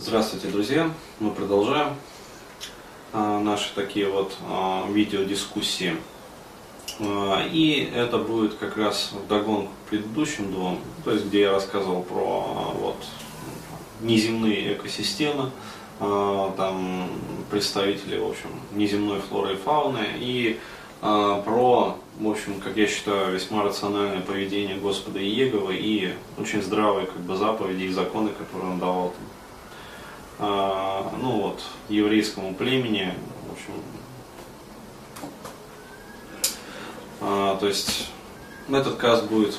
Здравствуйте, друзья! Мы продолжаем а, наши такие вот а, видеодискуссии. А, и это будет как раз в догонку к предыдущим двум, то есть где я рассказывал про вот, неземные экосистемы, там представители, в общем, неземной флоры и фауны, и про, в общем, как я считаю, весьма рациональное поведение Господа Иеговы и очень здравые как бы, заповеди и законы, которые он давал там, ну вот, еврейскому племени, в общем, а, то есть этот каст будет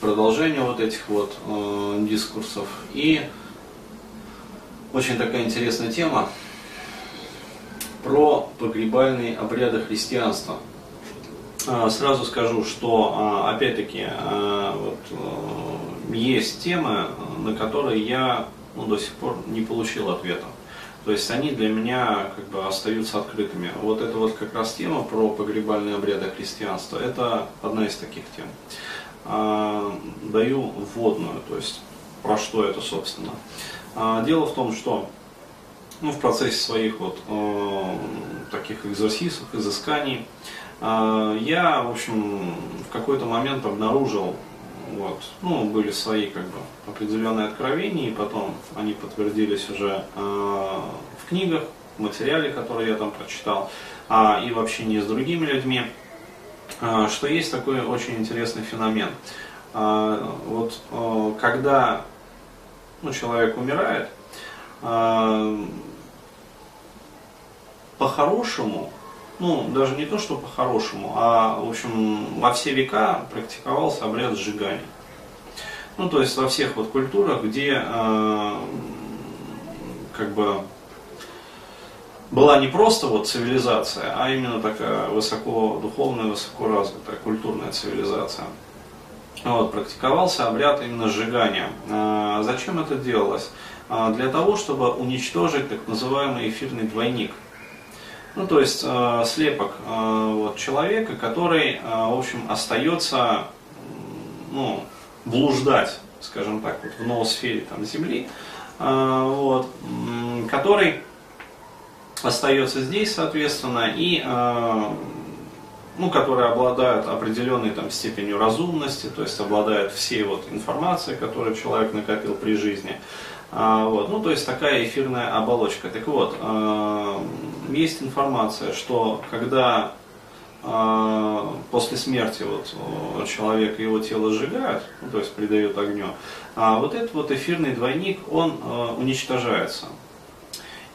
продолжение вот этих вот э, дискурсов и очень такая интересная тема про погребальные обряды христианства. А, Сразу скажу, что а, опять-таки а, вот, э, есть темы, на которые я ну, до сих пор не получил ответа. То есть они для меня как бы остаются открытыми. Вот это вот как раз тема про погребальные обряды христианства. Это одна из таких тем. А, даю вводную, то есть про что это собственно. А, дело в том, что ну, в процессе своих вот э, таких экзорсисов, изысканий, э, я, в общем, в какой-то момент обнаружил вот. Ну, были свои как бы определенные откровения, и потом они подтвердились уже э, в книгах, в материале, который я там прочитал, а, и в общении с другими людьми, э, что есть такой очень интересный феномен. Э, вот э, когда ну, человек умирает, э, по-хорошему ну, даже не то, что по-хорошему, а, в общем, во все века практиковался обряд сжигания. Ну, то есть во всех вот культурах, где э, как бы была не просто вот цивилизация, а именно такая высоко духовная, высоко развитая культурная цивилизация. Вот, практиковался обряд именно сжигания. А, зачем это делалось? А, для того, чтобы уничтожить так называемый эфирный двойник – ну, то есть э, слепок э, вот, человека, который, э, в общем, остается ну, блуждать, скажем так, вот, в ноосфере там, Земли, э, вот, который остается здесь, соответственно, и э, ну, которые обладают определенной там, степенью разумности, то есть обладают всей вот информацией, которую человек накопил при жизни. А, вот, ну, то есть такая эфирная оболочка. Так вот, э, есть информация, что когда э, после смерти вот, человека его тело сжигают, ну, то есть придают огню, а вот этот вот эфирный двойник, он э, уничтожается.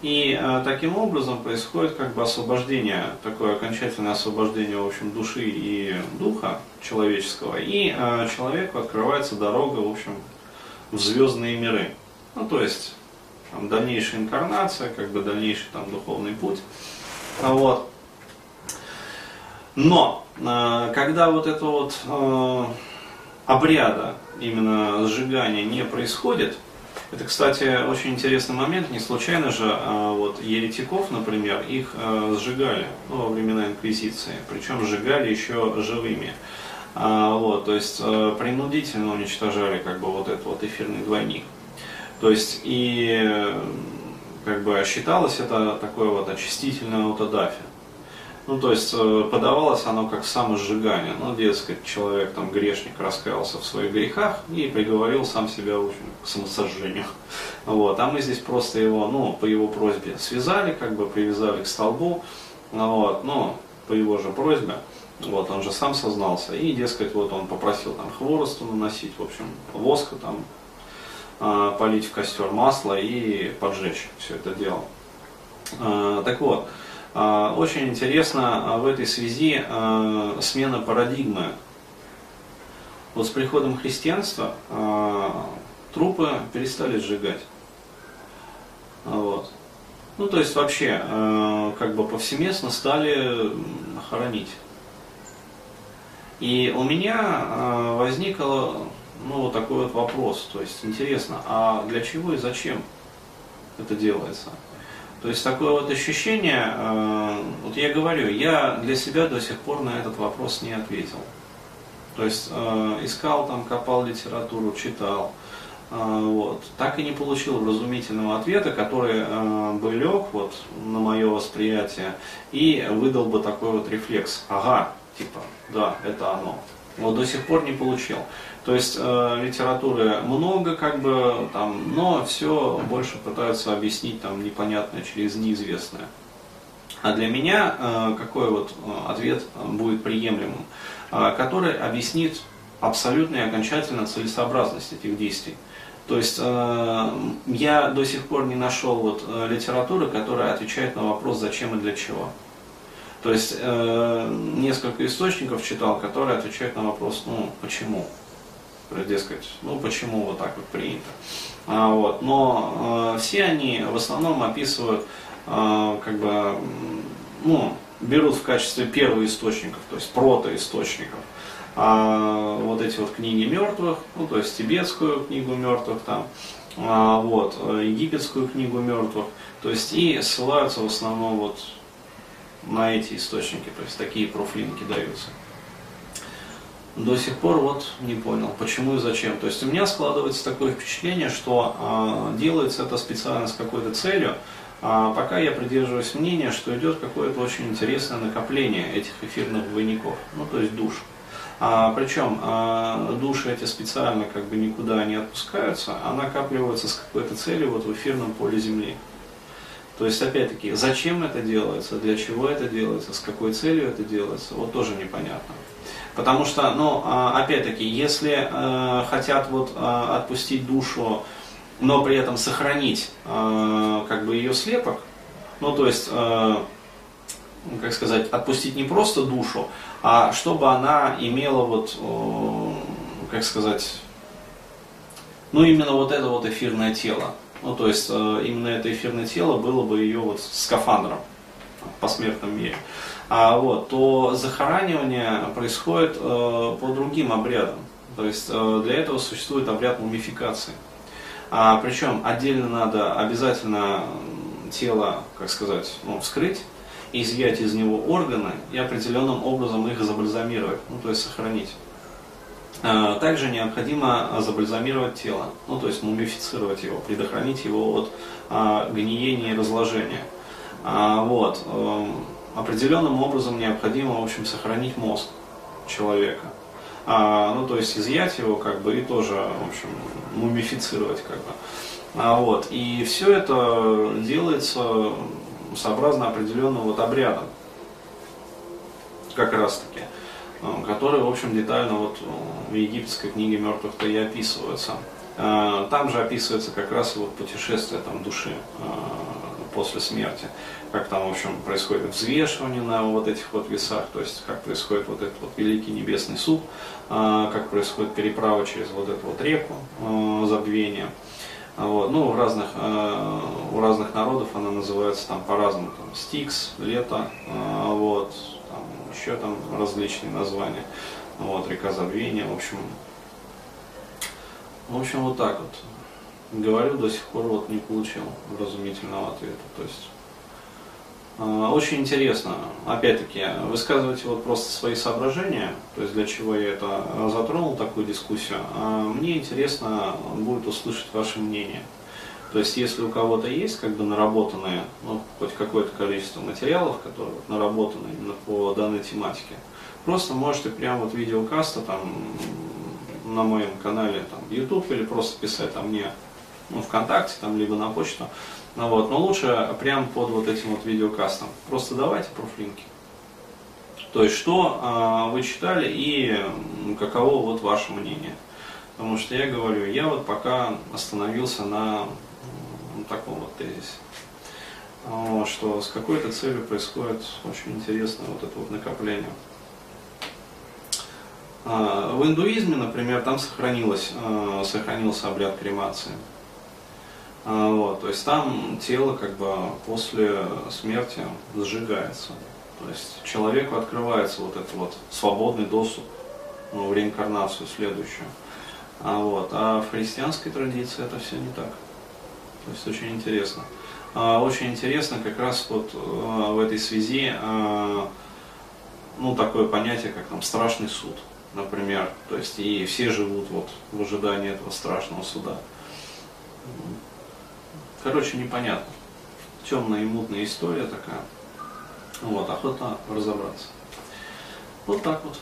И э, таким образом происходит как бы освобождение, такое окончательное освобождение, в общем, души и духа человеческого, и э, человеку открывается дорога, в общем, в звездные миры. Ну, то есть, там, дальнейшая инкарнация, как бы дальнейший там духовный путь. А вот. Но, э, когда вот это вот э, обряда, именно сжигания не происходит, это, кстати, очень интересный момент. Не случайно же э, вот еретиков, например, их сжигали ну, во времена инквизиции, причем сжигали еще живыми. А, вот, то есть принудительно уничтожали как бы вот этот вот эфирный двойник. То есть и как бы считалось это такое вот очистительное аутодафия. Ну, то есть э, подавалось оно как самосжигание. Ну, дескать, человек, там, грешник, раскаялся в своих грехах и приговорил сам себя общем, к самосожжению. Вот. А мы здесь просто его, ну, по его просьбе связали, как бы привязали к столбу, вот, ну, по его же просьбе. Вот, он же сам сознался. И, дескать, вот он попросил там хворосту наносить, в общем, воска там полить в костер масло и поджечь все это дело. А, так вот, а, очень интересно в этой связи смена парадигмы. Вот с приходом христианства трупы перестали сжигать. Вот. Ну, то есть вообще, как бы повсеместно стали хоронить. И у меня возникло ну, вот такой вот вопрос. То есть интересно, а для чего и зачем это делается? То есть такое вот ощущение, э, вот я говорю, я для себя до сих пор на этот вопрос не ответил. То есть э, искал там, копал литературу, читал, а, вот, так и не получил вразумительного ответа, который э, бы лег вот, на мое восприятие и выдал бы такой вот рефлекс. Ага, типа, да, это оно. Вот до сих пор не получил. То есть э, литературы много, как бы, там, но все больше пытаются объяснить там непонятное через неизвестное. А для меня э, какой вот э, ответ будет приемлемым, э, который объяснит абсолютно и окончательно целесообразность этих действий. То есть э, я до сих пор не нашел вот, э, литературы, которая отвечает на вопрос, зачем и для чего. То есть э, несколько источников читал, которые отвечают на вопрос, ну почему, дескать, ну почему вот так вот принято. А, вот. Но э, все они в основном описывают, э, как бы, ну, берут в качестве первых источников, то есть протоисточников а, вот эти вот книги мертвых, ну то есть тибетскую книгу мертвых там, а, вот, египетскую книгу мертвых, то есть и ссылаются в основном вот на эти источники, то есть такие профлинки даются. До сих пор вот не понял, почему и зачем. То есть у меня складывается такое впечатление, что э, делается это специально с какой-то целью, а пока я придерживаюсь мнения, что идет какое-то очень интересное накопление этих эфирных двойников, ну то есть душ. А, причем а, души эти специально как бы никуда не отпускаются, а накапливаются с какой-то целью вот в эфирном поле Земли. То есть, опять-таки, зачем это делается, для чего это делается, с какой целью это делается, вот тоже непонятно. Потому что, ну, а, опять-таки, если э, хотят вот э, отпустить душу, но при этом сохранить э, как бы ее слепок, ну, то есть, э, как сказать, отпустить не просто душу, а чтобы она имела вот, как сказать, ну именно вот это вот эфирное тело. Ну то есть э, именно это эфирное тело было бы ее вот скафандром в посмертном мире. А вот, то захоранивание происходит э, по другим обрядам. То есть э, для этого существует обряд мумификации. А, причем отдельно надо обязательно тело, как сказать, ну, вскрыть, изъять из него органы и определенным образом их забальзамировать, ну то есть сохранить. А, также необходимо забальзамировать тело, ну то есть мумифицировать его, предохранить его от а, гниения и разложения. Вот. Эм, определенным образом необходимо, в общем, сохранить мозг человека. А, ну, то есть изъять его, как бы, и тоже, в общем, мумифицировать, как бы. А, вот. И все это делается сообразно определенным вот обрядом, как раз таки, э, которые, в общем, детально вот в египетской книге мертвых-то и описываются. Э, там же описывается как раз вот путешествие там, души э, после смерти, как там, в общем, происходит взвешивание на вот этих вот весах, то есть как происходит вот этот вот великий небесный суд, как происходит переправа через вот эту вот реку забвения. Вот. Ну, в разных, э, у разных народов она называется там по-разному, там, стикс, лето, э, вот, еще там различные названия, вот, река забвения, в общем, в общем, вот так вот. Говорю, до сих пор вот не получил вразумительного ответа, то есть а, очень интересно, опять-таки, высказывайте вот просто свои соображения, то есть для чего я это затронул, такую дискуссию. А мне интересно будет услышать ваше мнение. То есть, если у кого-то есть как бы наработанные, ну, хоть какое-то количество материалов, которые вот, наработаны именно по данной тематике, просто можете прямо вот видеокаста там на моем канале там YouTube или просто писать там мне ну, ВКонтакте, там, либо на почту, ну, вот, но лучше прямо под вот этим вот видеокастом. Просто давайте профлинки. То есть, что э, вы читали и каково вот ваше мнение. Потому что я говорю, я вот пока остановился на таком вот тезисе. Что с какой-то целью происходит очень интересное вот это вот накопление. А, в индуизме, например, там сохранилось, а, сохранился обряд кремации. А, вот, то есть там тело как бы после смерти сжигается. То есть человеку открывается вот этот вот свободный доступ ну, в реинкарнацию следующую. А, вот, а в христианской традиции это все не так. То есть очень интересно. А, очень интересно как раз вот а, в этой связи а, ну, такое понятие, как там страшный суд, например. То есть и все живут вот в ожидании этого страшного суда. Короче, непонятно. Темная и мутная история такая. Вот, охота разобраться. Вот так вот.